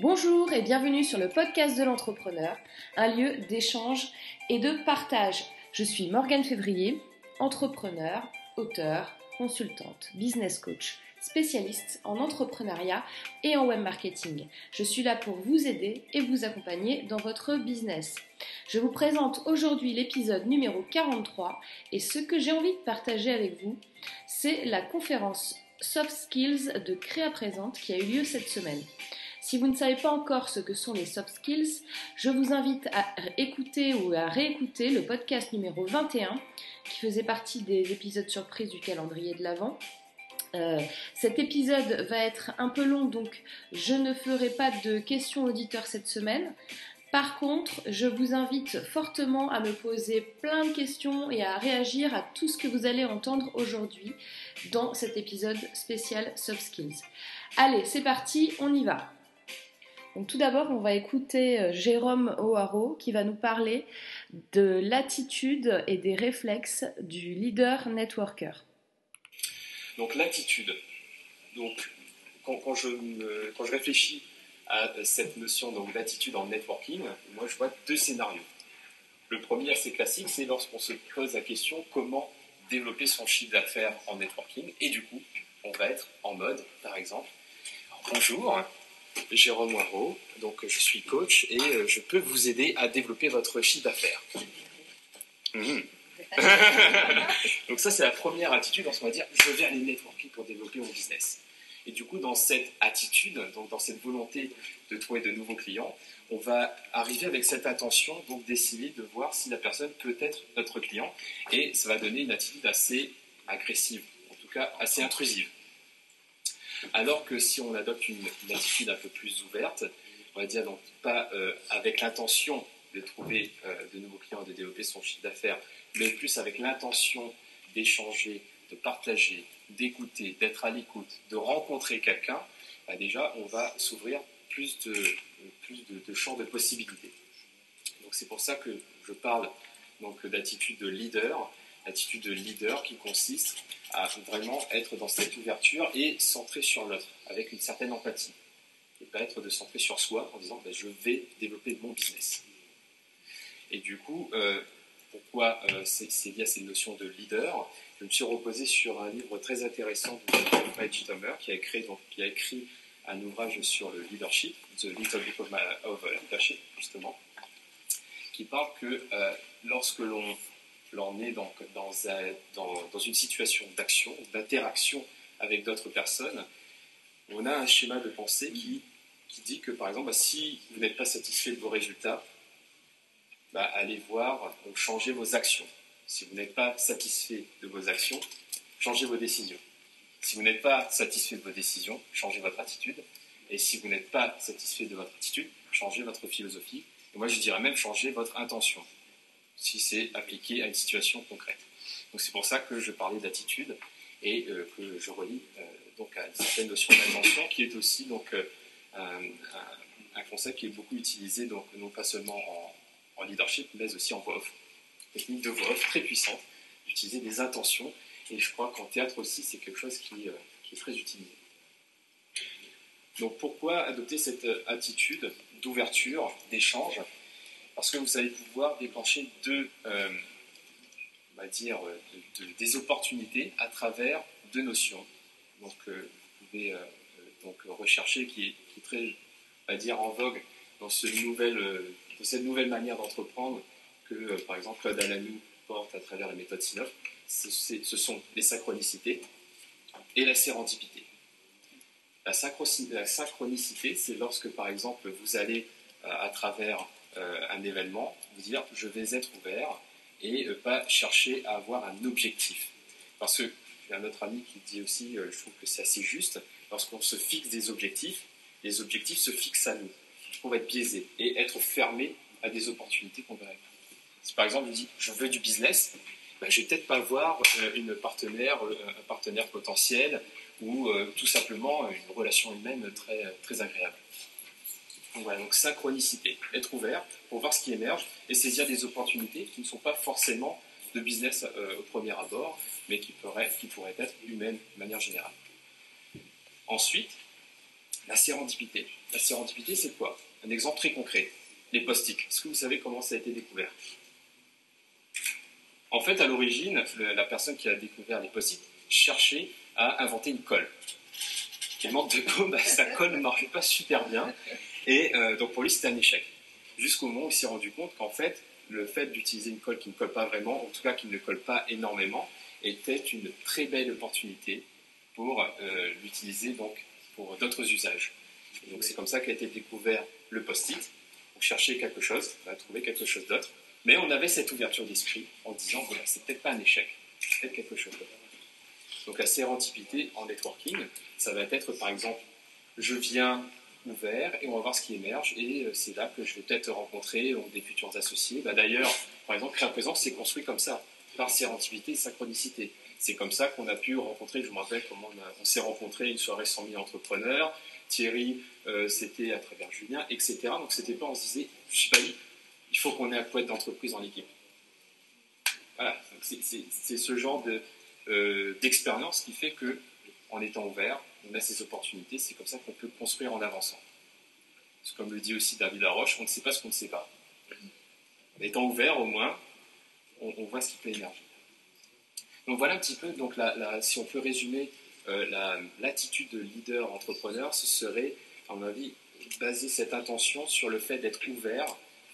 Bonjour et bienvenue sur le podcast de l'entrepreneur, un lieu d'échange et de partage. Je suis Morgane Février, entrepreneur, auteur, consultante, business coach, spécialiste en entrepreneuriat et en web marketing. Je suis là pour vous aider et vous accompagner dans votre business. Je vous présente aujourd'hui l'épisode numéro 43 et ce que j'ai envie de partager avec vous, c'est la conférence Soft Skills de Créa Présente qui a eu lieu cette semaine. Si vous ne savez pas encore ce que sont les soft skills, je vous invite à écouter ou à réécouter le podcast numéro 21 qui faisait partie des épisodes surprises du calendrier de l'Avent. Euh, cet épisode va être un peu long, donc je ne ferai pas de questions auditeurs cette semaine. Par contre, je vous invite fortement à me poser plein de questions et à réagir à tout ce que vous allez entendre aujourd'hui dans cet épisode spécial Soft Skills. Allez, c'est parti, on y va tout d'abord, on va écouter euh, Jérôme O'Haraud qui va nous parler de l'attitude et des réflexes du leader networker. Donc l'attitude. Donc quand, je, réfléchis à cette notion d'attitude en networking, moi je vois deux scénarios. Le premier assez classique, c'est lorsqu'on se pose la question comment développer son chiffre d'affaires en networking? Et du coup, on va être en mode, par exemple, bonjour, Jérôme Moirot, donc je suis coach et euh, je peux vous aider à développer votre chiffre d'affaires. Mhm. donc ça c'est la première attitude, on va dire je vais aller networker pour développer mon business. Et du coup dans cette attitude, donc dans cette volonté de trouver de nouveaux clients, on va arriver avec cette intention donc d'essayer de voir si la personne peut être notre client et ça va donner une attitude assez agressive, en tout cas assez intrusive. Alors que si on adopte une, attitude un peu plus ouverte, on va dire donc pas euh, avec l'intention de trouver euh, de nouveaux clients, de développer son chiffre d'affaires, mais plus avec l'intention d'échanger, de partager, d'écouter, d'être à l'écoute, de rencontrer quelqu'un, bah déjà on va s'ouvrir plus de, plus de, champs de possibilités. Donc c'est pour ça que je parle d'attitude de leader, attitude de leader qui consiste à vraiment être dans cette ouverture et centré sur l'autre, avec une certaine empathie. Et pas être de centrer sur soi en disant ben, je vais développer mon business. Et du coup, euh, pourquoi euh, c'est lié à cette notion de leader Je me suis reposé sur un livre très intéressant de Fred Tomer qui a écrit, donc, qui a écrit un ouvrage sur le leadership, The Little Book of, Leadership, justement, qui parle que euh, lorsque l'on l'on est dans, dans, une situation d'action, d'interaction avec d'autres personnes, on a un schéma de pensée qui, dit que, par exemple, bah, si vous n'êtes pas satisfait de vos résultats, bah, allez voir, changez vos actions. Si vous n'êtes pas satisfait de vos actions, changez vos décisions. Si vous n'êtes pas satisfait de vos décisions, changez votre attitude. Et si vous n'êtes pas satisfait de votre attitude, changez votre philosophie. Et moi, je dirais même changer votre intention si c'est appliqué à une situation concrète. Donc c'est pour ça que je parlais d'attitude et euh, que je relie euh, donc à une certaine notion d'intention qui est aussi donc euh, un, concept qui est beaucoup utilisé donc non pas seulement en, leadership mais aussi en voix off. Technique de voix off très puissante d'utiliser des intentions et je crois qu'en théâtre aussi c'est quelque chose qui, qui est très utilisé. Donc pourquoi adopter cette attitude d'ouverture, d'échange? Parce que vous allez pouvoir déclencher deux, euh, on va dire, des opportunités à travers deux notions. Donc, euh, vous pouvez euh, donc rechercher qui est, très, on va dire, en vogue dans, ce cette nouvelle manière d'entreprendre que, par exemple, Claude Alanou porte à travers la méthode SINOP. Ce sont les synchronicités et la sérendipité. La, synchronicité, c'est lorsque, par exemple, vous allez à travers euh, un événement, vous dire je vais être ouvert et euh, pas chercher à avoir un objectif. Parce que j'ai un autre ami qui dit aussi, euh, je trouve que c'est assez juste, lorsqu'on se fixe des objectifs, les objectifs se fixent à nous. On va être biaisé et être fermé à des opportunités qu'on verrait Si par exemple je dis je veux du business, ben, je vais peut-être pas voir une partenaire, un partenaire potentiel ou tout simplement une relation humaine très, très agréable. Donc voilà, donc synchronicité, être ouvert pour voir ce qui émerge et saisir des opportunités qui ne sont pas forcément de business euh, au premier abord, mais qui pourraient, qui pourraient être humaines de manière générale. Ensuite, La sérendipité. La sérendipité, c'est quoi? Un exemple très concret. Les post-it. Est-ce que vous savez comment ça a été découvert? En fait, à l'origine, la personne qui a découvert les post-it cherchait à inventer une colle. Il manque de bah, sa colle ne marchait pas super bien. Et euh, donc pour lui, c'était un échec. Jusqu'au moment où il s'est rendu compte qu'en fait, le fait d'utiliser une colle qui ne colle pas vraiment, en tout cas qui ne colle pas énormément, était une très belle opportunité pour euh, l'utiliser donc pour d'autres usages. donc c'est comme ça qu'a été découvert le post-it. On cherchait quelque chose, on a trouvé quelque chose d'autre, mais on avait cette ouverture d'esprit en disant voilà, c'est peut-être pas un échec, c'est peut-être quelque chose d'autre. Donc la sérendipité en networking, ça va être par exemple, je viens ouvert et on va voir ce qui émerge et euh, c'est là que je vais peut-être rencontrer des futurs associés. Bah, d'ailleurs, par exemple, Créa Présence s'est construit comme ça, par sérendipité et synchronicité. C'est comme ça qu'on a pu rencontrer, je me rappelle comment on, s'est rencontré une soirée 100 000 entrepreneurs, Thierry, euh, c'était à travers Julien, etc. Donc c'était pas, on se disait, je suis pas il faut qu'on ait un poète d'entreprise dans l'équipe. Voilà, c'est ce genre de, euh, d'expérience qui fait que, en étant ouvert, on a ces opportunités. C'est comme ça qu'on peut construire en avançant. Comme le dit aussi David Laroche, on ne sait pas ce qu'on ne sait pas. En étant ouvert, au moins, on, voit ce qui peut émerger. Donc voilà un petit peu, donc si on peut résumer euh, l'attitude de leader entrepreneur, ce serait, à mon avis, baser cette intention sur le fait d'être ouvert,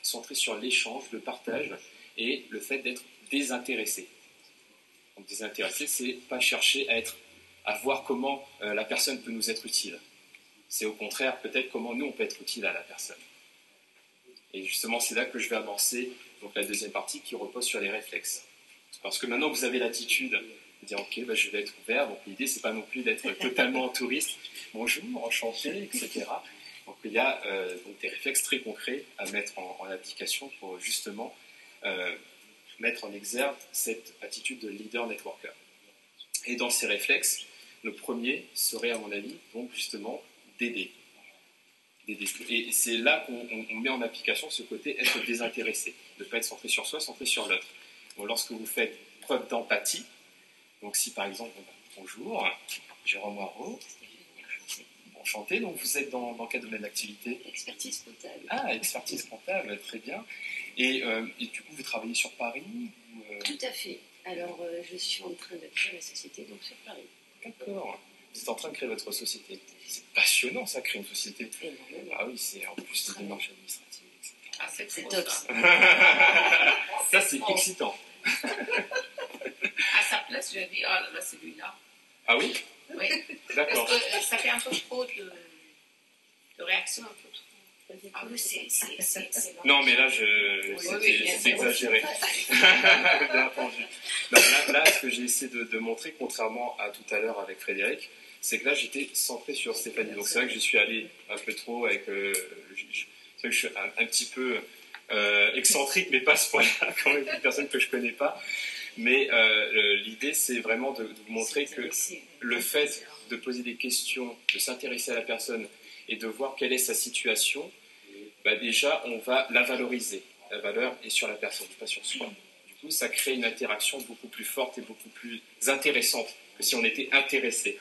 centré sur l'échange, le partage et le fait d'être désintéressé. Donc désintéressé, c'est pas chercher à être, à voir comment euh, la personne peut nous être utile. C'est au contraire peut-être comment nous on peut être utile à la personne. Et justement, c'est là que je vais amorcer donc la deuxième partie qui repose sur les réflexes. Parce que maintenant que vous avez l'attitude de dire ok, bah, je vais être ouvert, donc l'idée c'est pas non plus d'être totalement touriste, bonjour, enchanté, etc. Donc il y a euh, donc des réflexes très concrets à mettre en, application pour justement euh, mettre en exergue cette attitude de leader networker. Et dans ces réflexes, le premier serait, à mon avis, donc justement d'aider. Et c'est là qu'on met en application ce côté être désintéressé, de ne pas être centré sur soi, centré sur l'autre. lorsque vous faites preuve d'empathie, donc si par exemple, bonjour, Jérôme Moirot, enchanté, donc vous êtes dans, dans quel domaine d'activité? Expertise comptable. Ah, expertise comptable, très bien. Euh, et, du coup, vous travaillez sur Paris euh? Tout à fait. Alors, euh, je suis en train de créer ma société donc sur Paris. D'accord. Vous êtes en train de créer votre société. C'est passionnant, ça, créer une société. Ah oui, c'est en plus des démarches administratives, etc. Ah, c'est top. Ça, c'est excitant. à sa place, je dit, oh là là, celui-là. Ah oui? Oui. D'accord. Parce que ça fait un peu trop de, de réactions un peu trop ah non, mais là, je... c'est exagéré. Bien entendu. Que j'ai essayé de, montrer, contrairement à tout à l'heure avec Frédéric, c'est que là, j'étais centré sur Stéphanie. Donc, c'est vrai que je suis allé un peu trop avec. Euh, c'est vrai que je suis un, petit peu euh, excentrique, mais pas ce point-là, quand même, une personne que je connais pas. Mais euh, l'idée, c'est vraiment de, de vous montrer que le fait de poser des questions, de s'intéresser à la personne et de voir quelle est sa situation, bah, déjà, on va la valoriser. La valeur est sur la personne, pas sur soi. Ça crée une interaction beaucoup plus forte et beaucoup plus intéressante que si on était intéressé.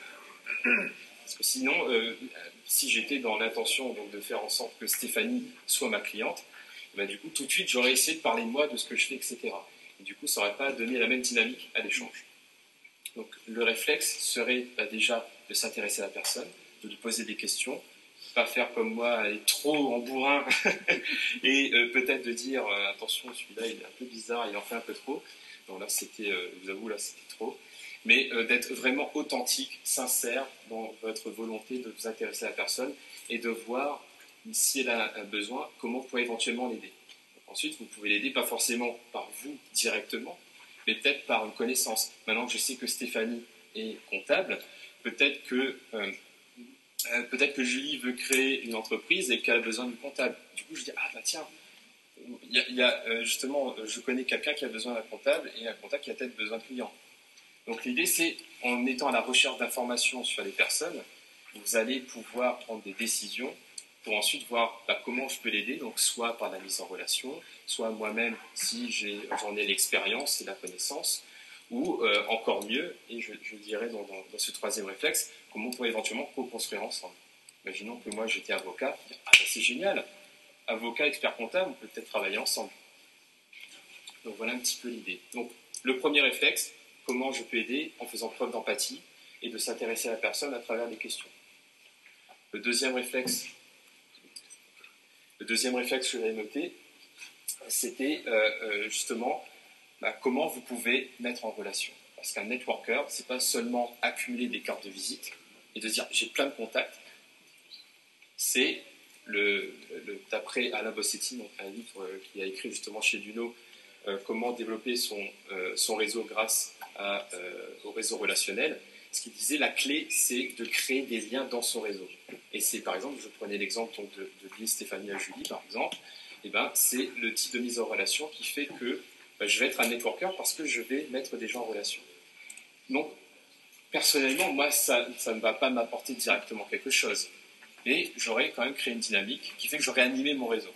Parce que sinon, euh, si j'étais dans l'intention de faire en sorte que Stéphanie soit ma cliente, bah, du coup, tout de suite, j'aurais essayé de parler de moi, de ce que je fais, etc. Et du coup, ça n'aurait pas donné la même dynamique à l'échange. Donc, le réflexe serait bah, déjà de s'intéresser à la personne, de lui poser des questions, pas faire comme moi, aller trop en bourrin et euh, peut-être de dire euh, attention, celui-là il est un peu bizarre, il en fait un peu trop. Donc là, c'était, euh, je vous avoue, là c'était trop. Mais d'être vraiment authentique, sincère dans votre volonté de vous intéresser à la personne et de voir si elle a un besoin, comment vous pouvez éventuellement l'aider. Ensuite, vous pouvez l'aider pas forcément par vous directement, mais peut-être par une connaissance. Maintenant que je sais que Stéphanie est comptable, peut-être que euh, peut-être que Julie veut créer une entreprise et qu'elle a besoin de comptable. Du coup, je dis, ah bah tiens, y a, euh, justement, je connais quelqu'un qui a besoin d'un comptable et un comptable qui a peut-être besoin de clients. Donc l'idée, c'est, en étant à la recherche d'informations sur les personnes, vous allez pouvoir prendre des décisions pour ensuite voir bah, comment je peux l'aider, donc soit par la mise en relation, soit moi-même si j'en ai, l'expérience et la connaissance, ou euh, encore mieux, et je, dirais dans, ce troisième réflexe, comment on pourrait éventuellement co-construire ensemble. Imaginons que moi j'étais avocat, ah, bah, c'est génial, avocat, expert comptable, on peut peut-être travailler ensemble. Donc voilà un petit peu l'idée. Donc le premier réflexe, comment je peux aider en faisant preuve d'empathie et de s'intéresser à la personne à travers des questions. Le deuxième réflexe, le deuxième réflexe que j'avais noté, c'était euh, euh, justement bah, comment vous pouvez mettre en relation. Parce qu'un networker, c'est pas seulement accumuler des cartes de visite et de dire j'ai plein de contacts. C'est d'après Alain Bossetti, donc un livre euh, qu'il a écrit justement chez Duno, comment développer son, son réseau grâce au réseau relationnel ce qu'il disait, la clé, c'est de créer des liens dans son réseau. Et c'est, par exemple, je prenais l'exemple de, de Stéphanie à Julie, par exemple, eh ben, c'est le type de mise en relation qui fait que ben, je vais être un networker parce que je vais mettre des gens en relation. Donc, personnellement, moi, ça, ça ne va pas m'apporter directement quelque chose. Mais j'aurais quand même créé une dynamique qui fait que j'aurais animé mon réseau.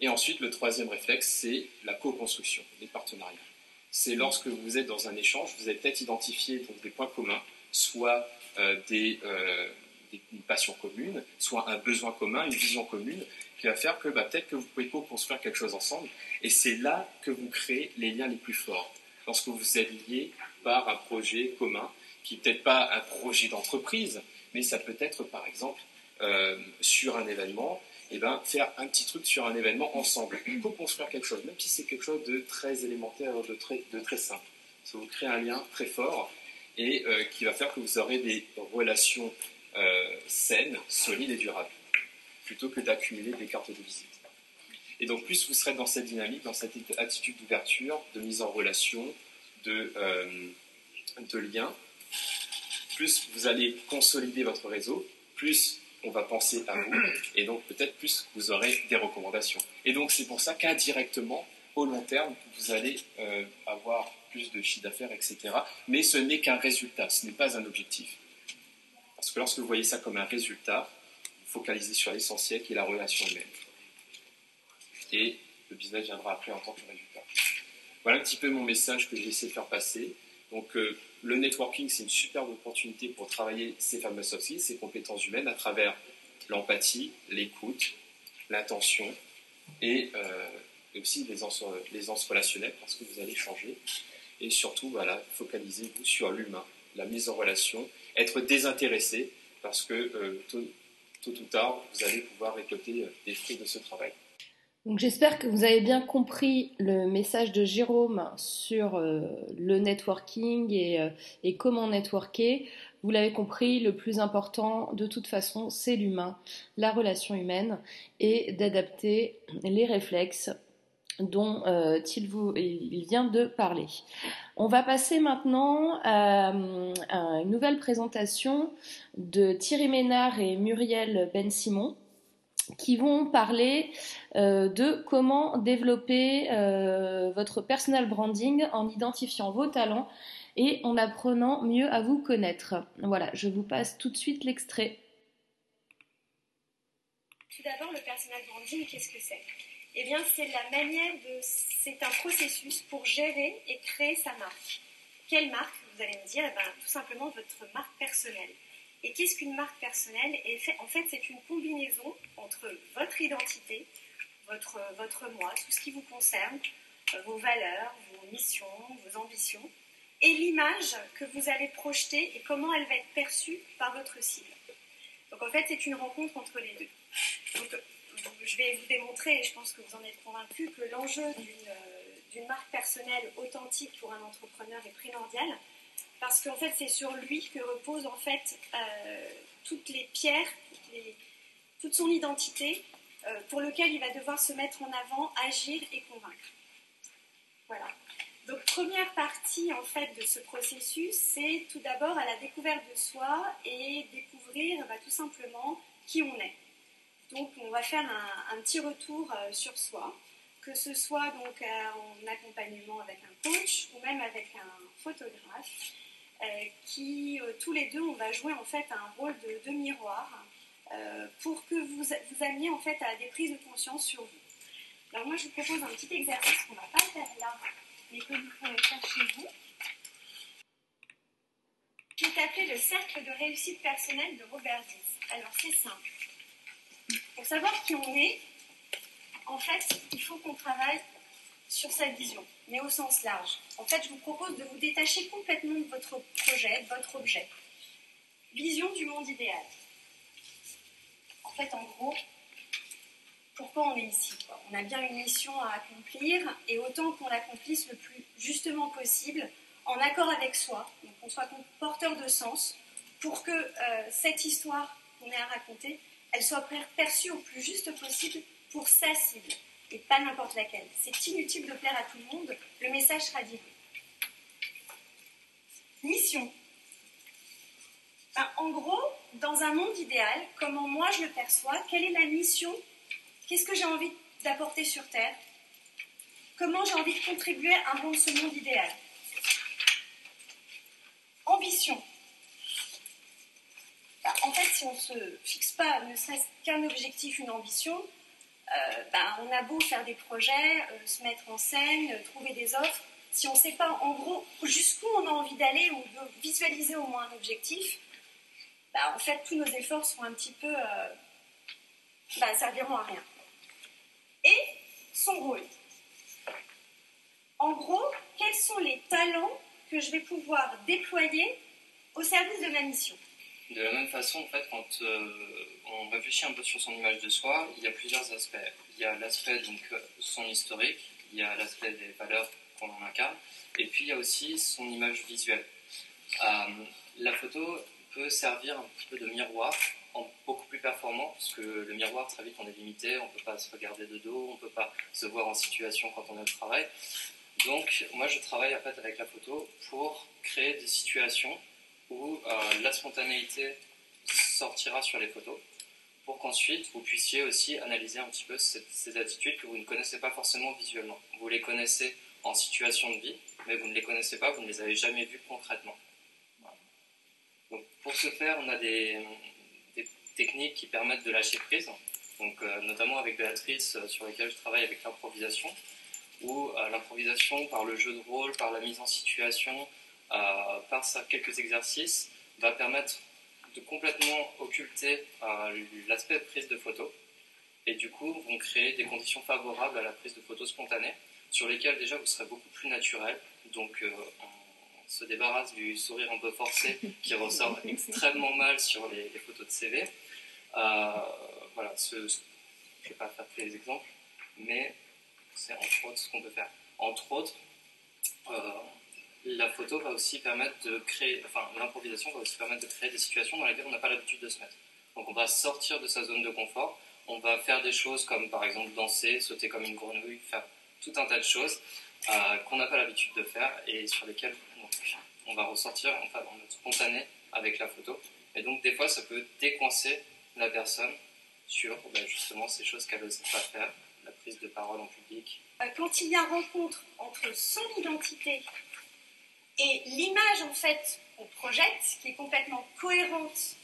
Et ensuite, le troisième réflexe, c'est la co-construction, les partenariats c'est lorsque vous êtes dans un échange, vous avez peut-être identifié des points communs, soit euh, euh, des, une passion commune, soit un besoin commun, une vision commune, qui va faire que bah, peut-être que vous pouvez co-construire quelque chose ensemble. Et c'est là que vous créez les liens les plus forts. Lorsque vous êtes lié par un projet commun, qui n'est peut-être pas un projet d'entreprise, mais ça peut être par exemple euh, sur un événement, et eh ben, faire un petit truc sur un événement ensemble, co-construire quelque chose, même si c'est quelque chose de très élémentaire, de très, de très simple. Ça vous crée un lien très fort et euh, qui va faire que vous aurez des relations euh, saines, solides et durables, plutôt que d'accumuler des cartes de visite. Et donc plus vous serez dans cette dynamique, dans cette attitude d'ouverture, de mise en relation, de, euh, de lien, plus vous allez consolider votre réseau, plus on va penser à vous, et donc peut-être plus vous aurez des recommandations. Et donc c'est pour ça qu'indirectement, au long terme, vous allez euh, avoir plus de chiffre d'affaires, etc. Mais ce n'est qu'un résultat, ce n'est pas un objectif. Lorsque vous voyez ça comme un résultat, vous focalisez sur l'essentiel qui est la relation humaine. Et le business viendra après en tant que résultat. Voilà un petit peu mon message que j'ai essayé de faire passer. Donc, euh, le networking, c'est une superbe opportunité pour travailler ces fameux soft skills, ces compétences humaines à travers l'empathie, l'écoute, l'attention et, euh, aussi les aisance relationnelles parce que vous allez changer. Et surtout, voilà, focalisez-vous sur l'humain, la mise en relation, être désintéressé parce que euh, tôt, ou tard, vous allez pouvoir récolter des fruits de ce travail. Donc j'espère que vous avez bien compris le message de Jérôme sur euh, le networking euh, et, comment networker. Vous l'avez compris, le plus important de toute façon, c'est l'humain, la relation humaine et d'adapter les réflexes dont euh, il, vient de parler. On va passer maintenant à, une nouvelle présentation de Thierry Ménard et Muriel Ben-Simon qui vont parler euh, de comment développer euh, votre personal branding en identifiant vos talents et en apprenant mieux à vous connaître. Voilà, je vous passe tout de suite l'extrait. Tout d'abord, le personal branding, qu'est-ce que c'est? Eh bien, c'est la manière de. C'est un processus pour gérer et créer sa marque. Quelle marque Vous allez me dire, eh bien, tout simplement votre marque personnelle. Et qu'est-ce qu'une marque personnelle? En fait, c'est une combinaison entre votre identité, votre, votre moi, tout ce qui vous concerne, vos valeurs, vos missions, vos ambitions, et l'image que vous allez projeter et comment elle va être perçue par votre cible. Donc en fait, c'est une rencontre entre les deux. Je vais vous démontrer, et je pense que vous en êtes convaincu, que l'enjeu d'une euh, marque personnelle authentique pour un entrepreneur est primordial parce qu'en fait, c'est sur lui que repose en fait euh, toutes les pierres, toute son identité, euh, pour lequel il va devoir se mettre en avant, agir et convaincre. Voilà. Donc première partie en fait de ce processus, c'est tout d'abord à la découverte de soi et découvrir bah, tout simplement qui on est. Donc on va faire un, petit retour euh, sur soi, que ce soit donc en accompagnement avec un coach ou même avec un photographe. Euh, qui euh, tous les deux on va jouer en fait un rôle de, miroir euh, pour que vous, vous ameniez en fait à des prises de conscience sur vous. Alors moi je vous propose un petit exercice qu'on ne va pas faire là, mais que vous pouvez faire chez vous. qui est appelé le cercle de réussite personnelle de Robert Diz. Alors c'est simple. Pour savoir qui on est, en fait, il faut qu'on travaille sur sa vision, mais au sens large. En fait, je vous propose de vous détacher complètement de votre projet, de votre objet. Vision du monde idéal. En fait, en gros, pourquoi on est ici On a bien une mission à accomplir, et autant qu'on l'accomplisse le plus justement possible, en accord avec soi, donc qu'on soit porteur de sens, pour que euh, cette histoire qu'on est à raconter, elle soit perçue au plus juste possible pour sa cible, et pas n'importe laquelle. C'est inutile de plaire à tout le monde, le message sera dit. Mission. Ben, en gros, dans un monde idéal, comment moi je le perçois, quelle est la mission Qu'est-ce que j'ai envie d'apporter sur Terre Comment j'ai envie de contribuer à rendre ce monde idéal Ambition. Bah, en fait, si on ne se fixe pas ne serait-ce qu'un objectif, une ambition, euh, bah, on a beau faire des projets, euh, se mettre en scène, euh, trouver des offres, si on ne sait pas en gros jusqu'où on a envie d'aller ou de visualiser au moins un objectif, bah, en fait tous nos efforts seront un petit peu, serviront à rien. Et son rôle. En gros, quels sont les talents que je vais pouvoir déployer au service de ma mission? De la même façon, en fait, quand euh, on réfléchit un peu sur son image de soi, il y a plusieurs aspects. Il y a l'aspect donc euh, son historique, il y a l'aspect des valeurs qu'on en incarne, et puis il y a aussi son image visuelle. Euh, la photo peut servir un petit peu de miroir, en beaucoup plus performant, parce que le miroir, très vite, on est limité, on ne peut pas se regarder de dos, on ne peut pas se voir en situation quand on est au travail. Donc, moi, je travaille en fait avec la photo pour créer des situations où euh, la spontanéité sortira sur les photos, pour qu'ensuite vous puissiez aussi analyser un petit peu ces, attitudes que vous ne connaissez pas forcément visuellement. Vous les connaissez en situation de vie, mais vous ne les connaissez pas, vous ne les avez jamais vues concrètement. Donc, pour ce faire, on a des, techniques qui permettent de lâcher prise, donc, euh, notamment avec Béatrice, euh, sur lesquelles je travaille avec l'improvisation où euh, l'improvisation, par le jeu de rôle, par la mise en situation, euh, par quelques exercices, va permettre de complètement occulter euh, l'aspect prise de photo et du coup vont créer des conditions favorables à la prise de photos spontanée sur lesquelles déjà vous serez beaucoup plus naturel. Donc on se débarrasse du sourire un peu forcé qui ressort extrêmement mal sur les, photos de CV. voilà, ce, je ne vais pas faire tous les exemples, mais c'est entre autres ce qu'on peut faire. Entre autres, euh, la photo va aussi permettre de créer, enfin l'improvisation va aussi permettre de créer des situations dans lesquelles on n'a pas l'habitude de se mettre. Donc on va sortir de sa zone de confort, on va faire des choses comme par exemple danser, sauter comme une grenouille, faire tout un tas de choses euh, qu'on n'a pas l'habitude de faire et sur lesquelles on va ressortir enfin, en mode spontané avec la photo. Et donc des fois ça peut décoincer la personne sur ben, justement ces choses qu'elle n'ose pas faire la prise de parole en public euh, Quand il y a rencontre entre son identité et l'image en fait qu'on projette, qui est complètement cohérente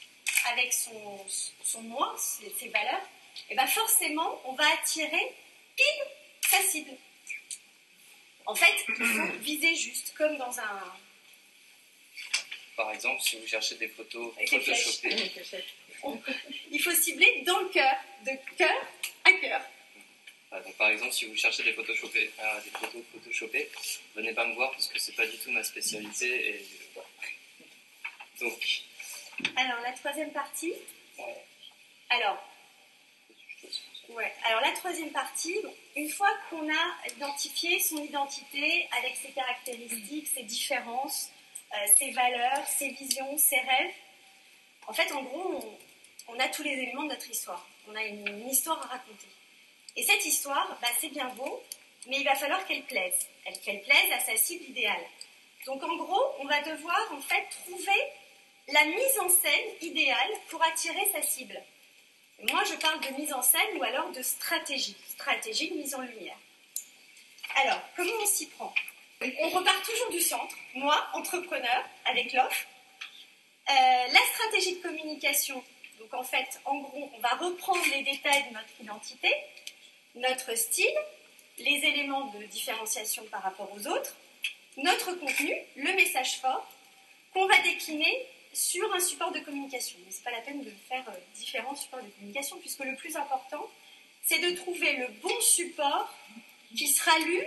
avec son, son moi, ses, valeurs, et eh bien forcément on va attirer pile sa cible. En fait, il faut viser juste, comme dans un. Par exemple, si vous cherchez des photos photoshopées. il faut cibler dans le cœur, de cœur à cœur par exemple, si vous cherchez des, photoshopés, euh, des photos photoshopées, venez pas me voir parce que c'est pas du tout ma spécialité. Et, Donc. Alors, la troisième partie. Alors. Ouais. Alors, la troisième partie, une fois qu'on a identifié son identité avec ses caractéristiques, ses différences, euh, ses valeurs, ses visions, ses rêves, en fait, en gros, on, a tous les éléments de notre histoire. On a une histoire à raconter. Et cette histoire, bah, c'est bien beau, mais il va falloir qu'elle plaise, qu'elle plaise à sa cible idéale. Donc en gros, on va devoir en fait trouver la mise en scène idéale pour attirer sa cible. moi, je parle de mise en scène ou alors de stratégie, stratégie de mise en lumière. Alors, comment on s'y prend? On repart toujours du centre, moi, entrepreneur, avec l'offre. Euh, la stratégie de communication, donc en fait, en gros, on va reprendre les détails de notre identité, notre style, les éléments de différenciation par rapport aux autres, notre contenu, le message fort, qu'on va décliner sur un support de communication. Mais ce n'est pas la peine de faire euh, différents supports de communication, puisque le plus important, c'est de trouver le bon support qui sera lu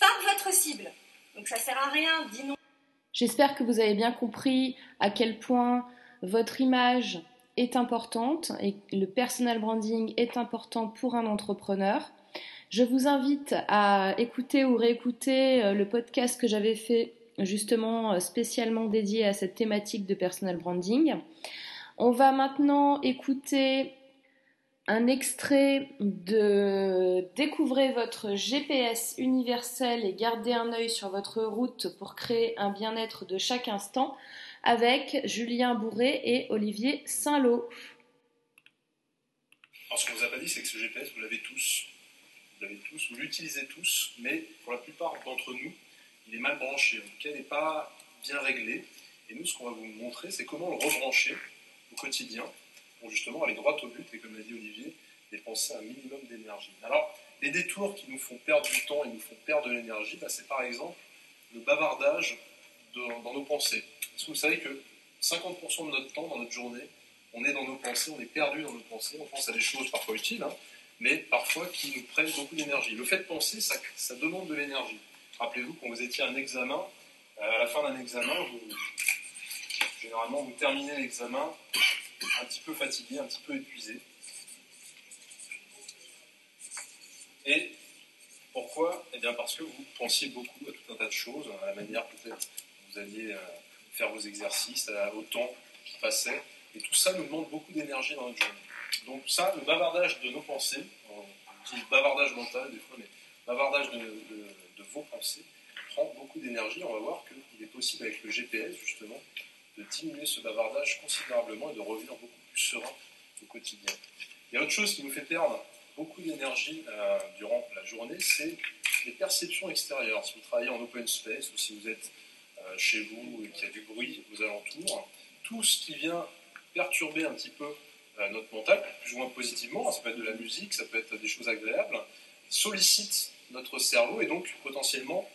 par votre cible. Donc ça ne sert à rien d'inonder. J'espère que vous avez bien compris à quel point votre image est importante et le personal branding est important pour un entrepreneur. Je vous invite à écouter ou réécouter euh, le podcast que j'avais fait justement euh, spécialement dédié à cette thématique de personal branding. On va maintenant écouter un extrait de Découvrez votre GPS universel et gardez un œil sur votre route pour créer un bien-être de chaque instant avec Julien Bourré et Olivier Saint-Lô. Alors ce qu'on vous a pas dit, c'est que ce GPS, vous l'avez tous. Vous l'avez tous, vous l'utilisez tous, mais pour la plupart d'entre nous, il est mal branché, en tout cas, il n'est pas bien réglé. Et nous, ce qu'on va vous montrer, c'est comment le rebrancher au quotidien pour justement aller droit au but et, comme l'a dit Olivier, dépenser un minimum d'énergie. Alors, les détours qui nous font perdre du temps et nous font perdre de l'énergie, bah, c'est par exemple le bavardage dans nos pensées. Est-ce que vous savez que 50% de notre temps dans notre journée, on est dans nos pensées, on est perdu dans nos pensées, on pense à des choses parfois utiles, hein, mais parfois qui nous prennent beaucoup d'énergie. Le fait de penser, ça, demande de l'énergie. Rappelez-vous, quand vous étiez à un examen, euh, à la fin d'un examen, généralement, vous terminez l'examen un petit peu fatigué, un petit peu épuisé. Et pourquoi? Eh bien parce que vous pensiez beaucoup à tout un tas de choses, à la manière peut-être vous alliez euh, faire vos exercices, au temps qui passait. Et tout ça nous demande beaucoup d'énergie dans notre journée. Donc ça, le bavardage de nos pensées, on dit bavardage mental des fois, mais bavardage de, vos pensées prend beaucoup d'énergie. On va voir qu'il est possible avec le GPS, justement, de diminuer ce bavardage considérablement et de revenir beaucoup plus serein au quotidien. Il y a autre chose qui nous fait perdre beaucoup d'énergie euh, durant la journée, c'est les perceptions extérieures. Si vous travaillez en open space ou si vous êtes chez vous et qu'il y a du bruit aux alentours, tout ce qui vient perturber un petit peu euh, notre mental, plus ou moins positivement, ça peut être de la musique, ça peut être des choses agréables, sollicite notre cerveau et donc potentiellement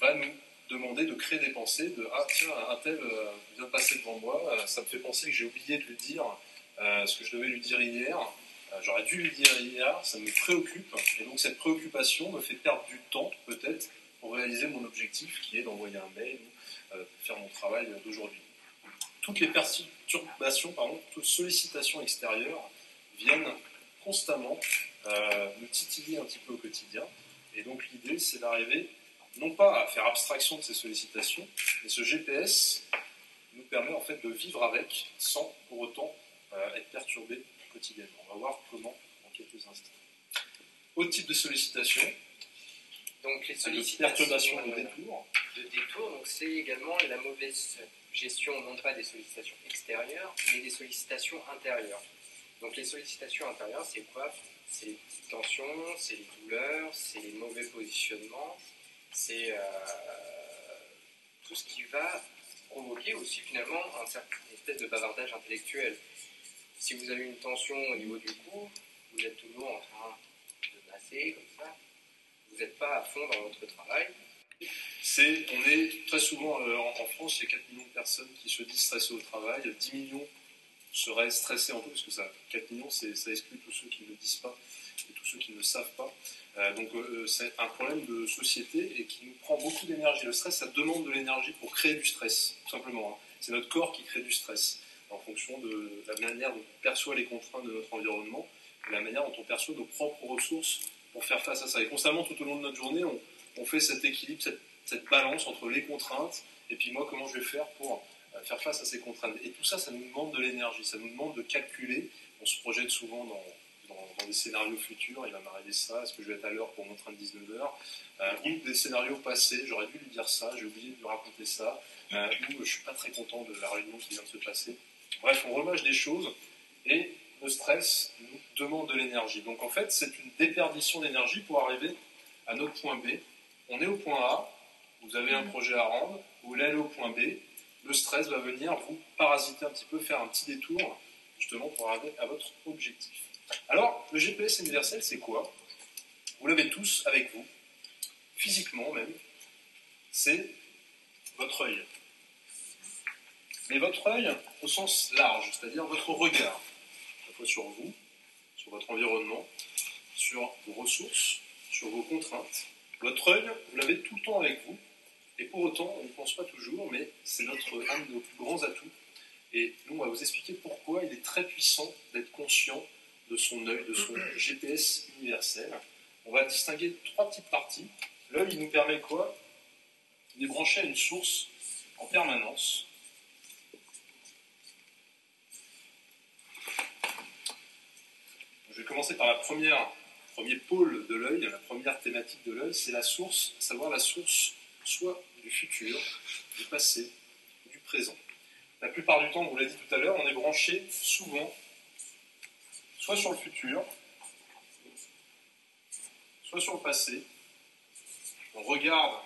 va nous demander de créer des pensées de ah tiens un tel euh, vient de passer devant moi, ça me fait penser que j'ai oublié de lui dire ce que je devais lui dire hier, j'aurais dû lui dire hier, ça me préoccupe. Et donc cette préoccupation me fait perdre du temps peut-être pour réaliser mon objectif qui est d'envoyer un mail ou faire mon travail d'aujourd'hui toutes les perturbations, pardon, toutes sollicitations extérieures viennent constamment euh, nous titiller un petit peu au quotidien. Et donc l'idée, c'est d'arriver non pas à faire abstraction de ces sollicitations, mais ce GPS nous permet en fait de vivre avec sans pour autant euh, être perturbé quotidiennement. On va voir comment en quelques instants. Autre type de sollicitation. Donc les sollicitations de détour. De détour, donc c'est également la mauvaise gestion non pas des sollicitations extérieures, mais des sollicitations intérieures. Donc les sollicitations intérieures, c'est quoi? C'est les tensions, c'est les douleurs, c'est les mauvais positionnements, c'est euh, tout ce qui va provoquer aussi finalement un certain espèce de bavardage intellectuel. Si vous avez une tension au niveau du cou, vous êtes toujours en train de masser comme ça, vous n'êtes pas à fond dans votre travail, c'est, on est très souvent euh, en, France, il y a 4 millions de personnes qui se disent stressées au travail, 10 millions seraient stressés en tout, parce que ça, 4 millions, ça exclut tous ceux qui ne le disent pas et tous ceux qui ne le savent pas. Euh, donc euh, c'est un problème de société et qui nous prend beaucoup d'énergie. Le stress, ça demande de l'énergie pour créer du stress, tout simplement. Hein. C'est notre corps qui crée du stress en fonction de la manière dont on perçoit les contraintes de notre environnement et la manière dont on perçoit nos propres ressources pour faire face à ça. Et constamment, tout au long de notre journée, on, fait cet équilibre, cette, balance entre les contraintes et puis moi, comment je vais faire pour euh, faire face à ces contraintes. Et tout ça, ça nous demande de l'énergie, ça nous demande de calculer. On se projette souvent dans, des scénarios futurs, il va m'arriver ça, est-ce que je vais être à l'heure pour mon train de 19h euh, Ou des scénarios passés, j'aurais dû lui dire ça, j'ai oublié de lui raconter ça, euh, ou je suis pas très content de la réunion qui vient de se passer. Bref, on remâche des choses et le stress nous demande de l'énergie. Donc en fait, c'est une déperdition d'énergie pour arriver à notre point B on est au point A, vous avez un mm. projet à rendre, vous voulez aller au point B, le stress va venir vous parasiter un petit peu, faire un petit détour, justement pour arriver à votre objectif. Alors, le GPS universel, c'est quoi? Vous l'avez tous avec vous, physiquement même, c'est votre œil. mais votre œil au sens large, c'est-à-dire votre regard, fois sur vous, sur votre environnement, sur vos ressources, sur vos contraintes. Votre œil, vous l'avez tout le temps avec vous, et pour autant, on ne pense pas toujours, mais c'est notre un de nos plus grands atouts. Et nous, on va vous expliquer pourquoi il est très puissant d'être conscient de son œil, de son GPS universel. On va distinguer trois petites parties. L'œil, il nous permet quoi? Il est branché à une source en permanence. Je vais commencer par la première, premier pôle de l'œil, la première thématique de l'œil, c'est la source, à savoir la source soit du futur, du passé, du présent. La plupart du temps, on vous l'a dit tout à l'heure, on est branché souvent soit sur le futur, soit sur le passé. On regarde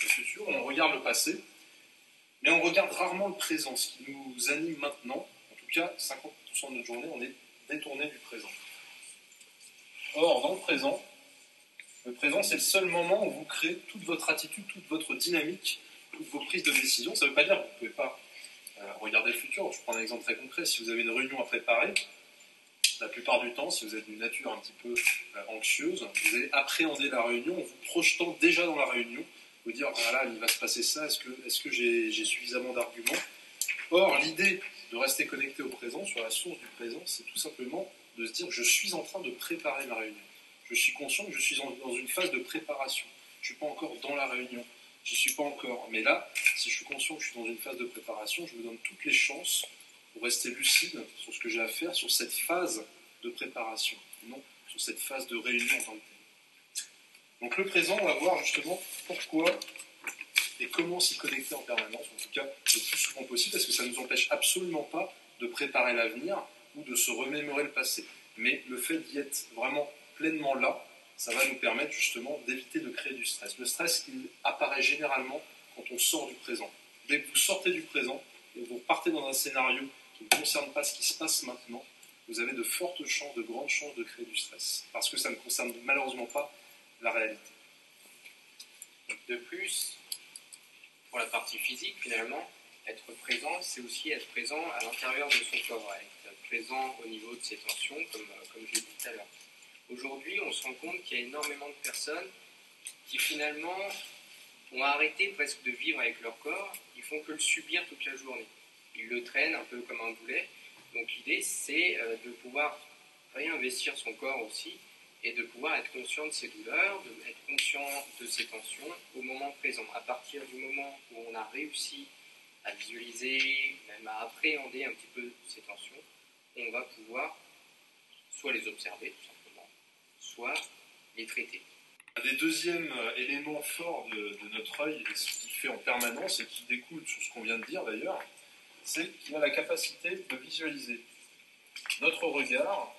le futur, on regarde le passé, mais on regarde rarement le présent, ce qui nous anime maintenant. En tout cas, 50% de notre journée, on est détourné du présent. Or, dans le présent, le présent, c'est le seul moment où vous créez toute votre attitude, toute votre dynamique, toutes vos prises de décision. Ça ne veut pas dire que vous ne pouvez pas euh, regarder le futur. Je prends un exemple très concret. Si vous avez une réunion à préparer, la plupart du temps, si vous êtes d'une nature un petit peu euh, anxieuse, vous allez appréhender la réunion en vous projetant déjà dans la réunion, vous dire voilà, il va se passer ça, est-ce que, est que j'ai suffisamment d'arguments? Or, l'idée de rester connecté au présent, sur la source du présent, c'est tout simplement de se dire je suis en train de préparer ma réunion. Je suis conscient que je suis dans une phase de préparation. Je ne suis pas encore dans la réunion. Je n'y suis pas encore. Mais là, si je suis conscient que je suis dans une phase de préparation, je me donne toutes les chances pour rester lucide sur ce que j'ai à faire, sur cette phase de préparation, non sur cette phase de réunion. Donc le présent, on va voir justement pourquoi et comment s'y connecter en permanence, en tout cas le plus souvent possible, parce que ça ne nous empêche absolument pas de préparer l'avenir ou de se remémorer le passé. Mais le fait d'y être vraiment pleinement là, ça va nous permettre justement d'éviter de créer du stress. Le stress, il apparaît généralement quand on sort du présent. Dès que vous sortez du présent et vous partez dans un scénario qui ne concerne pas ce qui se passe maintenant, vous avez de fortes chances, de grandes chances de créer du stress, parce que ça ne concerne malheureusement pas la réalité. De plus, pour la partie physique, finalement, être présent, c'est aussi être présent à l'intérieur de son corps, présent au niveau de ses tensions, comme, comme je l'ai dit tout à l'heure. Aujourd'hui, on se rend compte qu'il y a énormément de personnes qui finalement ont arrêté presque de vivre avec leur corps, ils font que le subir toute la journée. Ils le traînent un peu comme un boulet. Donc l'idée, c'est euh, de pouvoir réinvestir son corps aussi et de pouvoir être conscient de ses douleurs, de être conscient de ses tensions au moment présent. À partir du moment où on a réussi à visualiser, même à appréhender un petit peu ces tensions, on va pouvoir soit les observer tout simplement, soit les traiter. Un des deuxièmes euh, éléments forts de, notre œil, et ce qu'il fait en permanence et qui découle sur ce qu'on vient de dire d'ailleurs, c'est qu'il a la capacité de visualiser notre regard.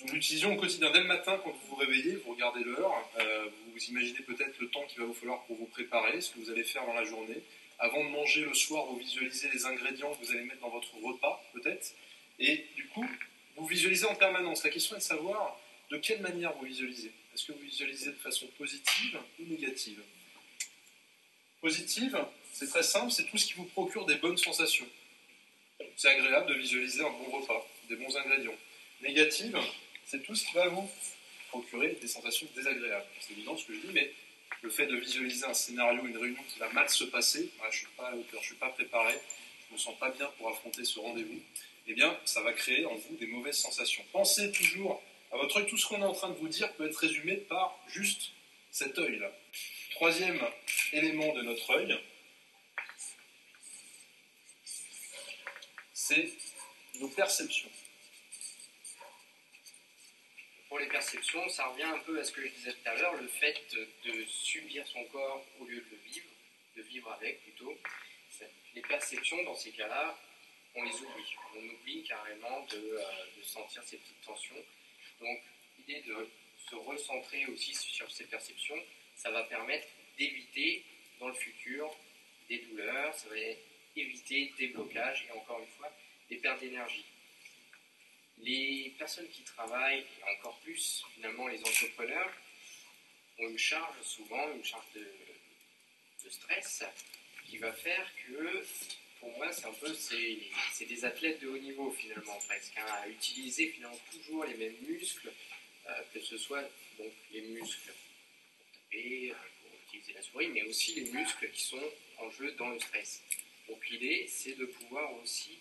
Nous l'utilisons au quotidien. Dès le matin, quand vous vous réveillez, vous regardez l'heure, euh, vous imaginez peut-être le temps qu'il va vous falloir pour vous préparer, ce que vous allez faire dans la journée. Avant de manger le soir, vous visualisez les ingrédients que vous allez mettre dans votre repas, peut-être. Et du coup, vous visualisez en permanence. La question est de savoir de quelle manière vous visualisez. Est-ce que vous visualisez de façon positive ou négative? Positive, c'est très simple, c'est tout ce qui vous procure des bonnes sensations. C'est agréable de visualiser un bon repas, des bons ingrédients. Négative, c'est tout ce qui va vous procurer des sensations désagréables. C'est évident ce que je dis, mais le fait de visualiser un scénario, une réunion qui va mal se passer, je ne suis pas à je ne suis pas préparé, je ne me sens pas bien pour affronter ce rendez-vous, eh bien, ça va créer en vous des mauvaises sensations. Pensez toujours à votre œil, tout ce qu'on est en train de vous dire peut être résumé par juste cet œil-là. Troisième élément de notre œil, c'est nos perceptions. Pour les perceptions, ça revient un peu à ce que je disais tout à l'heure, le fait de subir son corps au lieu de le vivre, de vivre avec plutôt. Les perceptions, dans ces cas-là, on les oublie. On oublie carrément de, euh, de sentir ces petites tensions. Donc, l'idée de se recentrer aussi sur ces perceptions, ça va permettre d'éviter dans le futur des douleurs, ça va éviter des blocages et encore une fois des pertes d'énergie. Les personnes qui travaillent, et encore plus finalement les entrepreneurs, ont une charge souvent, une charge de, stress qui va faire que, pour moi, c'est un peu c'est des athlètes de haut niveau finalement presque, hein, à utiliser finalement toujours les mêmes muscles, euh, que ce soit donc les muscles pour taper, pour utiliser la souris, mais aussi les muscles qui sont en jeu dans le stress. Donc l'idée, c'est de pouvoir aussi,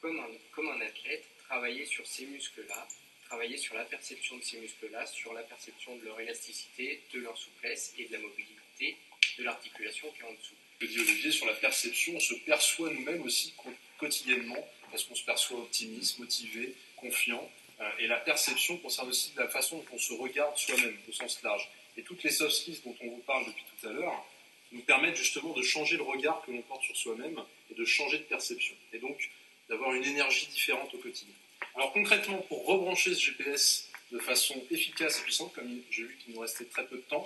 comme un, comme un athlète, travailler sur ces muscles-là, travailler sur la perception de ces muscles-là, sur la perception de leur élasticité, de leur souplesse et de la mobilité de l'articulation qui est en dessous. Le dit Olivier, sur la perception, on se perçoit nous-mêmes aussi quotidiennement, parce qu'on se perçoit optimiste, motivé, confiant. Euh, et la perception concerne aussi la façon dont on se regarde soi-même, au sens large. Et toutes les soft skills dont on vous parle depuis tout à l'heure nous permettent justement de changer le regard que l'on porte sur soi-même et de changer de perception. Et donc d'avoir une énergie différente au quotidien. Alors concrètement, pour rebrancher ce GPS de façon efficace et puissante, comme j'ai vu qu'il nous restait très peu de temps,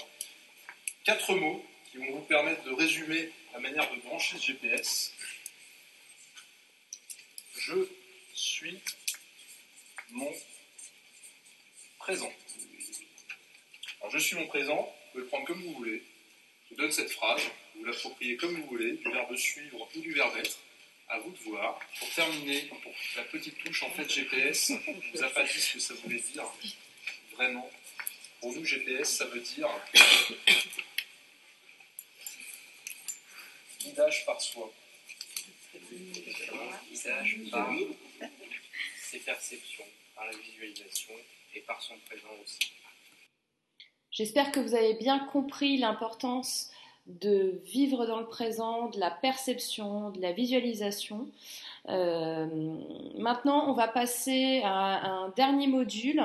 quatre mots qui vont vous permettre de résumer la manière de brancher ce GPS. Je suis mon présent. Alors je suis mon présent, vous pouvez le prendre comme vous voulez. Je vous donne cette phrase, vous l'appropriez comme vous voulez, du verbe suivre ou du verbe être. À vous de voir. Pour terminer, la petite touche en fait GPS, on vous a pas dit ce que ça voulait dire. Vraiment. Pour nous, GPS, ça veut dire guidage par soi. Guidage par ses perceptions, par la visualisation et par son présent aussi. J'espère que vous avez bien compris l'importance de vivre dans le présent, de la perception, de la visualisation. Euh, maintenant, on va passer à un dernier module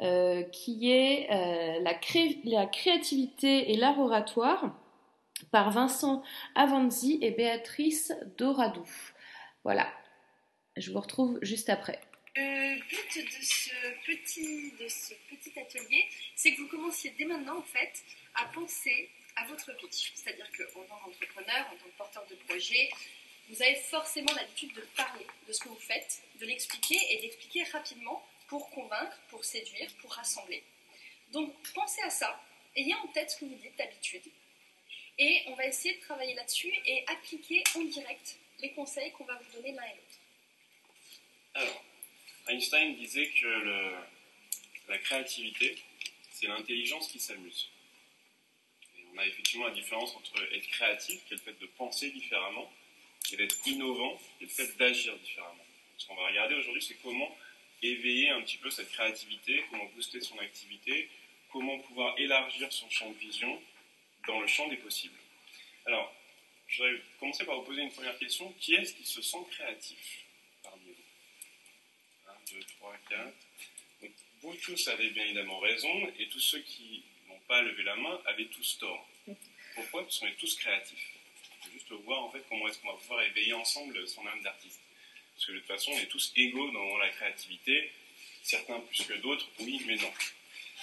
euh, qui est euh, la, la, créativité et l'art oratoire par Vincent Avanzi et Béatrice Doradou. Voilà, je vous retrouve juste après. Le but de ce petit, de ce petit atelier, c'est que vous commenciez dès maintenant en fait à penser à votre pitch. C'est-à-dire qu'en tant qu'entrepreneur, en tant que porteur de projet, vous avez forcément l'habitude de parler de ce que vous faites, de l'expliquer et d'expliquer rapidement pour convaincre, pour séduire, pour rassembler. Donc pensez à ça, ayez en tête ce que vous dites d'habitude et on va essayer de travailler là-dessus et appliquer en direct les conseils qu'on va vous donner l'un et l'autre. Alors, Einstein disait que la créativité, c'est l'intelligence qui s'amuse on a effectivement la différence entre être créatif, qui est le fait de penser différemment, et d'être innovant, qui est le fait d'agir différemment. Ce qu'on va regarder aujourd'hui, c'est comment éveiller un petit peu cette créativité, comment booster son activité, comment pouvoir élargir son champ de vision dans le champ des possibles. Alors, je vais commencer par vous poser une première question. Qui est-ce qui se sent créatif parmi vous? 1, 2, 3, 4. vous tous avez bien évidemment raison, et tous ceux qui pas lever la main avaient tous tort. Pourquoi? Parce qu'on est tous créatifs. Faut juste voir en fait comment est-ce qu'on va pouvoir éveiller ensemble son âme d'artiste. Parce que de toute façon, on est tous égaux dans la créativité, certains plus que d'autres, oui, mais non.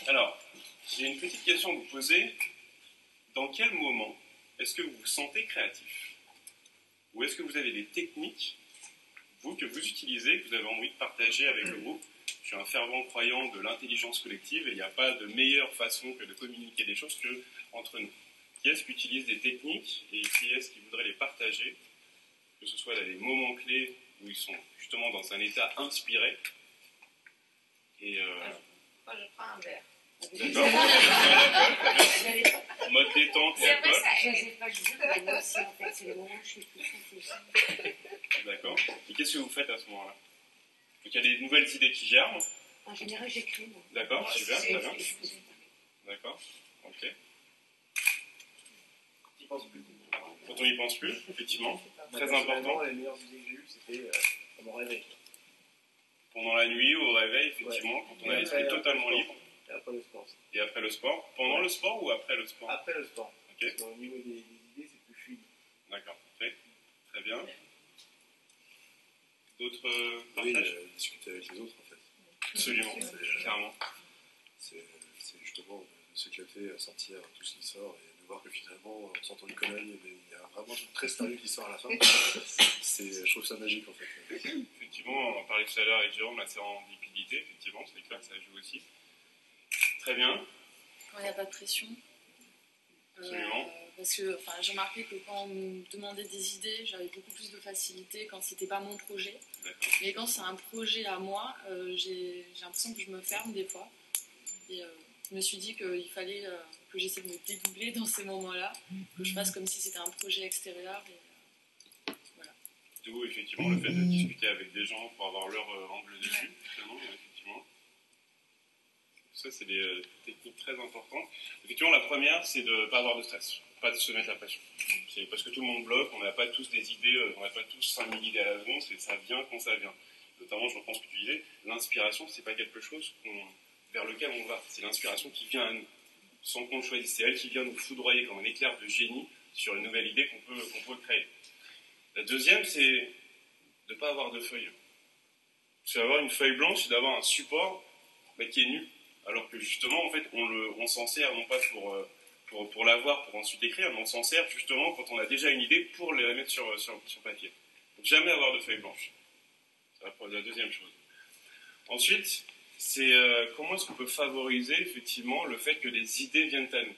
Alors, j'ai une petite question à vous poser. Dans quel moment est-ce que vous vous sentez créatif? Ou est-ce que vous avez des techniques, vous, que vous utilisez, que vous avez envie de partager avec le groupe? Suis un fervent croyant de l'intelligence collective et il n'y a pas de meilleure façon que de communiquer des choses que entre nous. Qui est-ce qui utilise des techniques et qui est-ce qui voudrait les partager, que ce soit dans les moments clés où ils sont justement dans un état inspiré et euh... Moi, je prends un verre. D'accord. Mode détente et alcool. Je sais pas, je sais pas, moi aussi, en fait, c'est le moment où je suis plus D'accord. Et qu'est-ce que vous faites à ce moment-là donc il y a des nouvelles idées qui germent. En général, j'écris. D'accord, super, très bien. D'accord, ok. Quand on n'y pense plus, effectivement, très important. Les meilleures idées que j'ai eues, c'était euh, pendant mon réveil. Pendant la nuit, au réveil, effectivement, quand on a l'esprit totalement libre. Et après le sport. Et après le sport Pendant le sport ou après le sport? Après le sport. Ok. Au niveau des, des idées, c'est plus fluide. D'accord, très bien. D'autres euh, Oui, euh, discuter avec les autres, en fait. Absolument, clairement. C'est justement de s'éclater, à sortir tout ce qui sort et de voir que finalement, en sortant une connerie, il y a vraiment un truc très sérieux qui sort à la fin. je trouve ça magique, en fait. Effectivement, on parlait tout à l'heure avec Jérôme, la sérendipité, effectivement, c'est clair que ça joue aussi. Très bien. Quand il n'y a pas de pression. Absolument. Euh, parce que enfin, j'ai remarqué que quand on me demandait des idées, j'avais beaucoup plus de facilité quand c'était pas mon projet. Mais quand c'est un projet à moi, euh, j'ai l'impression que je me ferme des fois. Et euh, je me suis dit qu'il fallait euh, que j'essaie de me dédoubler dans ces moments-là, que je fasse comme si c'était un projet extérieur. Et, D'où effectivement le fait de discuter avec des gens pour avoir leur euh, angle dessus, effectivement. Ça, c'est des euh, techniques très importantes. Effectivement, la première, c'est de ne pas avoir de stress, pas de se mettre la pression. C'est parce que tout le monde bloque, on n'a pas tous des idées, euh, on n'a pas tous 5000 idées à la seconde, c'est ça vient quand ça vient. Notamment, je reprends que tu disais, l'inspiration, c'est pas quelque chose vers lequel on va, c'est l'inspiration qui vient à nous, sans qu'on le choisisse. C'est elle qui vient nous foudroyer comme un éclair de génie sur une nouvelle idée qu'on peut, qu'on peut créer. La deuxième, c'est de ne pas avoir de feuille. C'est d'avoir une feuille blanche, c'est d'avoir un support bah, qui est nu. Alors que justement, en fait, on, on s'en sert non pas pour, euh, pour, pour l'avoir, pour ensuite écrire, mais on s'en sert justement quand on a déjà une idée pour la mettre sur, papier. Donc jamais avoir de feuille blanche. C'est la, la deuxième chose. Ensuite, c'est euh, comment est-ce qu'on peut favoriser effectivement le fait que les idées viennent à nous?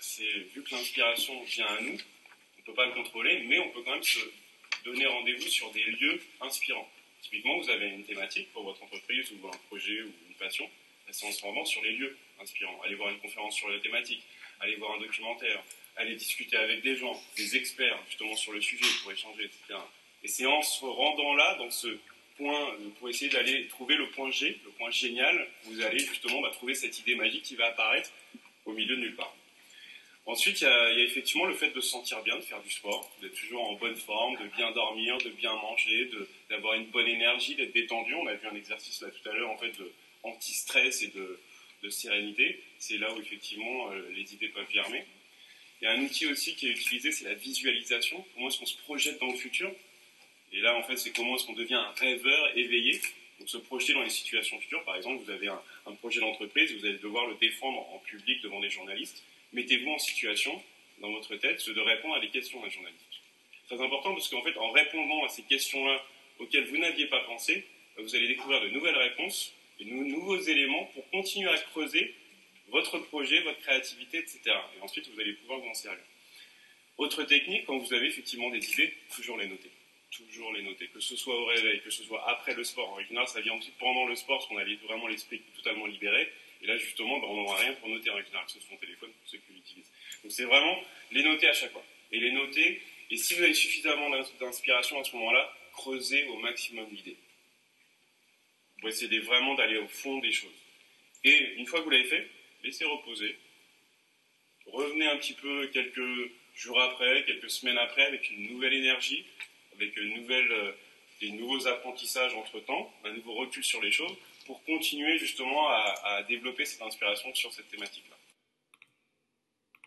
C'est vu que l'inspiration vient à nous, on ne peut pas le contrôler, mais on peut quand même se donner rendez-vous sur des lieux inspirants. Typiquement, vous avez une thématique pour votre entreprise ou un projet ou une passion, c'est en ce moment sur les lieux inspirants. Allez voir une conférence sur la thématique, allez voir un documentaire, allez discuter avec des gens, des experts justement sur le sujet pour échanger, etc. Et c'est en se rendant là, dans ce point, pour essayer d'aller trouver le point G, le point génial, vous allez justement bah, trouver cette idée magique qui va apparaître au milieu de nulle part. Ensuite, il y, a, y a effectivement le fait de se sentir bien, de faire du sport, d'être toujours en bonne forme, de bien dormir, de bien manger, d'avoir une bonne énergie, d'être détendu. On a vu un exercice là tout à l'heure, en fait, de anti-stress et de, de sérénité. C'est là où effectivement euh, les idées peuvent germer. Il y a un outil aussi qui est utilisé, c'est la visualisation. Comment est-ce qu'on se projette dans le futur? Et là, en fait, c'est comment est-ce qu'on devient un rêveur éveillé. Donc, se projeter dans les situations futures. Par exemple, vous avez un, un projet d'entreprise, vous allez devoir le défendre en public devant des journalistes. Mettez-vous en situation, dans votre tête, de répondre à des questions d'un journaliste. Très important parce qu'en fait, en répondant à ces questions-là auxquelles vous n'aviez pas pensé, vous allez découvrir de nouvelles réponses, de nou- nouveaux éléments pour continuer à creuser votre projet, votre créativité, etc. Et ensuite, vous allez pouvoir vous en servir. Autre technique, quand vous avez effectivement des idées, toujours les noter. Toujours les noter. Que ce soit au réveil, que ce soit après le sport. En général, ça vient ensuite pendant le sport, parce qu'on a vraiment l'esprit totalement libéré. Et là, justement, ben, on n'aura rien pour noter en général, que ce soit son téléphone, pour ceux qui l'utilisent. Donc, c'est vraiment les noter à chaque fois. Et les noter, et si vous avez suffisamment d'ins- d'inspiration à ce moment-là, creusez au maximum l'idée. Vous essayez vraiment d'aller au fond des choses. Et une fois que vous l'avez fait, laissez reposer. Revenez un petit peu quelques jours après, quelques semaines après, avec une nouvelle énergie, avec une nouvelle, euh, des nouveaux apprentissages entre-temps, un nouveau recul sur les choses, pour continuer justement à, développer cette inspiration sur cette thématique-là.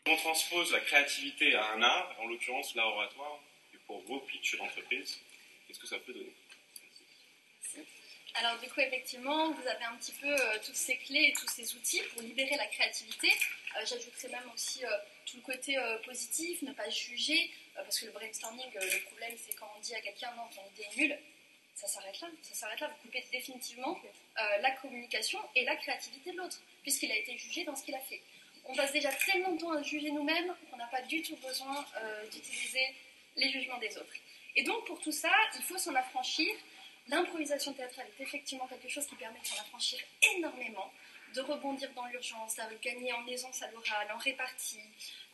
On transpose la créativité à un art, en l'occurrence l'art oratoire, et pour vos pitchs d'entreprise, qu'est-ce que ça peut donner? Alors du coup, effectivement, vous avez un petit peu euh, toutes ces clés et tous ces outils pour libérer la créativité. Euh, J'ajouterais même aussi euh, tout le côté euh, positif, ne pas juger, parce que le brainstorming, le problème, c'est quand on dit à quelqu'un non, ton idée est nulle, ça s'arrête là, ça s'arrête là. Vous coupez définitivement la communication et la créativité de l'autre, puisqu'il a été jugé dans ce qu'il a fait. On passe déjà tellement de temps à juger nous-mêmes qu'on n'a pas du tout besoin d'utiliser les jugements des autres. Et donc pour tout ça, il faut s'en affranchir. L'improvisation théâtrale est effectivement quelque chose qui permet de s'en affranchir énormément, de rebondir dans l'urgence, de gagner en aisance à l'oral, en répartie,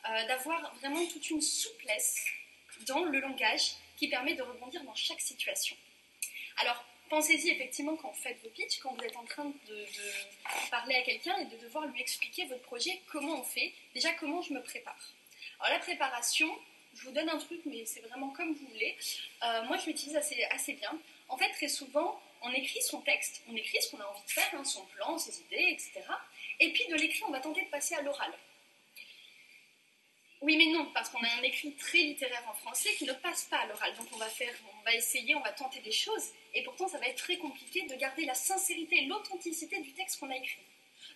euh, d'avoir vraiment toute une souplesse dans le langage qui permet de rebondir dans chaque situation. Alors, pensez-y effectivement quand vous faites vos pitchs, quand vous êtes en train de, de parler à quelqu'un et de devoir lui expliquer votre projet, comment on fait, déjà comment je me prépare. Alors la préparation, je vous donne un truc, mais c'est vraiment comme vous voulez. Euh, moi, je l'utilise assez, bien. En fait, très souvent, on écrit son texte, on écrit ce qu'on a envie de faire, hein, son plan, ses idées, etc. Et puis de l'écrit, on va tenter de passer à l'oral. Oui, mais non, parce qu'on a un écrit très littéraire en français qui ne passe pas à l'oral. Donc on va faire, on va essayer, on va tenter des choses, et pourtant ça va être très compliqué de garder la sincérité, l'authenticité du texte qu'on a écrit.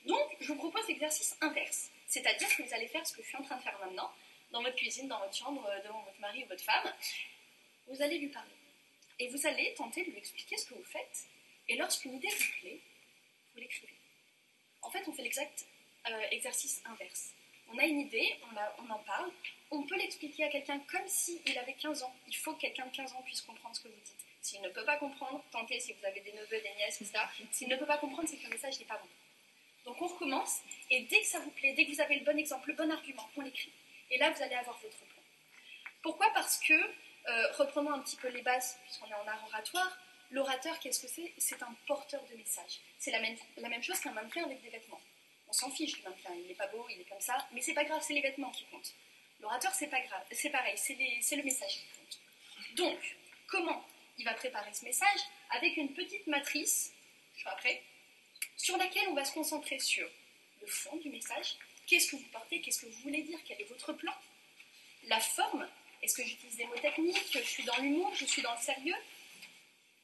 Donc je vous propose l'exercice inverse, c'est-à-dire que vous allez faire ce que je suis en train de faire maintenant, dans votre cuisine, dans votre chambre, euh, devant votre mari ou votre femme. Vous allez lui parler, et vous allez tenter de lui expliquer ce que vous faites, et lorsqu'une idée vous plaît, vous l'écrivez. En fait, on fait l'exact euh, exercice inverse. On a une idée, on, en parle, on peut l'expliquer à quelqu'un comme s'il avait 15 ans. Il faut que quelqu'un de 15 ans puisse comprendre ce que vous dites. S'il ne peut pas comprendre, tentez si vous avez des neveux, des nièces, etc. S'il ne peut pas comprendre, c'est que le message n'est pas bon. Donc on recommence, et dès que ça vous plaît, dès que vous avez le bon exemple, le bon argument, on l'écrit. Et là, vous allez avoir votre plan. Pourquoi? Parce que, euh, reprenons un petit peu les bases, puisqu'on est en art oratoire, l'orateur, qu'est-ce que c'est? C'est un porteur de message. C'est la même, chose qu'un mannequin avec des vêtements. On s'en fiche du mannequin, il n'est pas beau, il est comme ça, mais c'est pas grave, c'est les vêtements qui comptent. L'orateur, c'est pas grave, c'est pareil, c'est le message qui compte. Donc, comment il va préparer ce message? Avec une petite matrice, je suis après, sur laquelle on va se concentrer sur le fond du message, qu'est-ce que vous portez, qu'est-ce que vous voulez dire, quel est votre plan, la forme, est-ce que j'utilise des mots techniques, je suis dans l'humour, je suis dans le sérieux?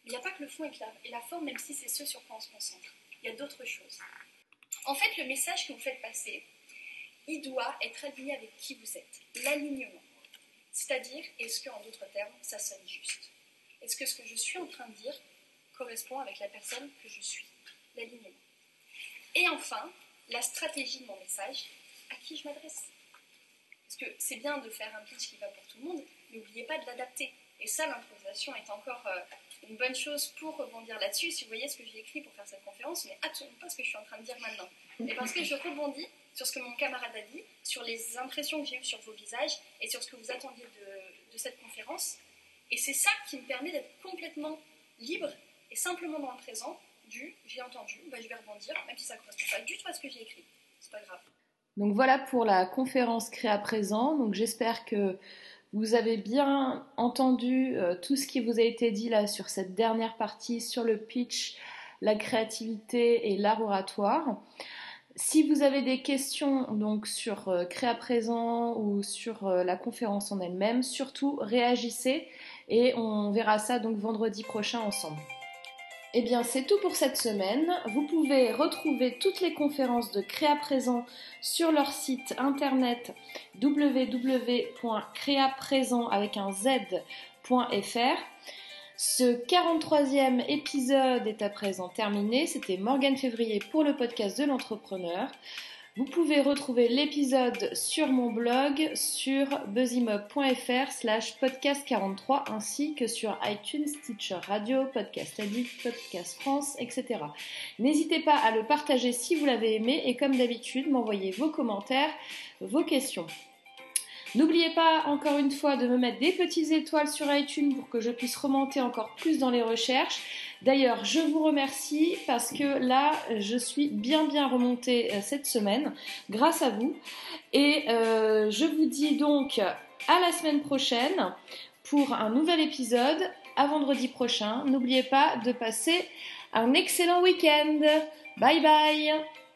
Il n'y a pas que le fond et la forme, même si c'est ce sur quoi on se concentre. Il y a d'autres choses. En fait, le message que vous faites passer, il doit être aligné avec qui vous êtes. L'alignement. C'est-à-dire, est-ce qu'en d'autres termes, ça sonne juste? Est-ce que ce que je suis en train de dire correspond avec la personne que je suis? L'alignement. Et enfin, la stratégie de mon message, à qui je m'adresse. Parce que c'est bien de faire un pitch qui va pour tout le monde, mais n'oubliez pas de l'adapter. Et ça, l'improvisation est encore euh, une bonne chose pour rebondir là-dessus. Si vous voyez ce que j'ai écrit pour faire cette conférence, mais absolument pas ce que je suis en train de dire maintenant. Et parce que je rebondis sur ce que mon camarade a dit, sur les impressions que j'ai eues sur vos visages et sur ce que vous attendiez de, de cette conférence. Et c'est ça qui me permet d'être complètement libre et simplement dans le présent j'ai entendu, bah, je vais rebondir, même si ça ne correspond pas du tout à ce que j'ai écrit. C'est pas grave. Donc voilà pour la conférence créée à présent. Donc j'espère que vous avez bien entendu euh, tout ce qui vous a été dit là sur cette dernière partie, sur le pitch, la créativité et l'art oratoire. Si vous avez des questions donc sur euh, Créa présent ou sur euh, la conférence en elle-même, surtout réagissez et on verra ça donc vendredi prochain ensemble. Eh bien, c'est tout pour cette semaine. Vous pouvez retrouver toutes les conférences de Créa Présent sur leur site internet www.créaprésent avec un z.fr. Ce 43e épisode est à présent terminé. C'était Morgane Février pour le podcast de l'entrepreneur. Vous pouvez retrouver l'épisode sur mon blog sur buzzimob.fr slash podcast43 ainsi que sur iTunes, Stitcher Radio, Podcast Addict, Podcast France, etc. N'hésitez pas à le partager si vous l'avez aimé et comme d'habitude m'envoyer vos commentaires, vos questions. N'oubliez pas encore une fois de me mettre des petites étoiles sur iTunes pour que je puisse remonter encore plus dans les recherches. D'ailleurs, je vous remercie parce que là, je suis bien bien remontée euh, cette semaine grâce à vous. Et euh, je vous dis donc à la semaine prochaine pour un nouvel épisode. À vendredi prochain. N'oubliez pas de passer un excellent week-end. Bye bye